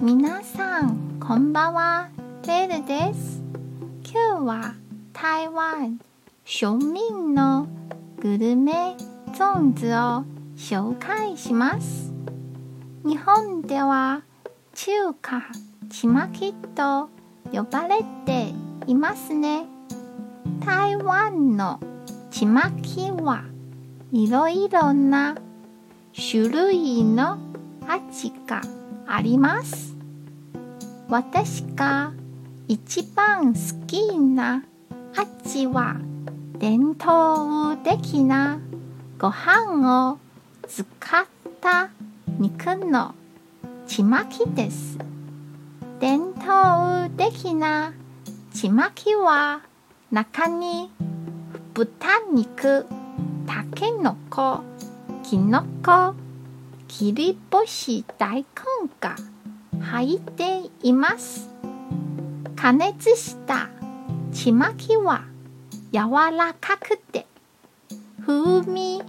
皆さんこんばんは。テルです。今日は台湾庶民のグルメゾーンズを紹介します。日本では中華ちまきと呼ばれていますね。台湾のちまきはいろいろな種類の味があります。私が一番好きな味は伝統的なご飯を使った肉のちまきです。伝統的なちまきは中に豚肉たけのこきのこ切り干し大根が入っています。加熱した。ちまきは柔らかくて。風味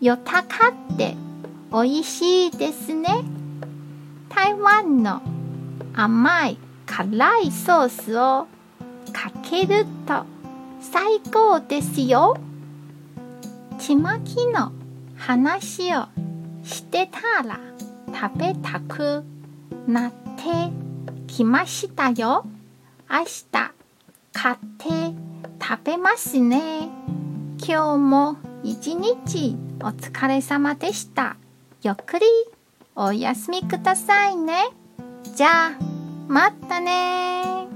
豊かって。美味しいですね。台湾の甘い辛いソースをかけると最高ですよ。ちまきの話をしてたら食べたくなってきましたよ。明日買って食べますね。今日も一日お疲れ様でした。ゆっくりお休みくださいね。じゃあまたね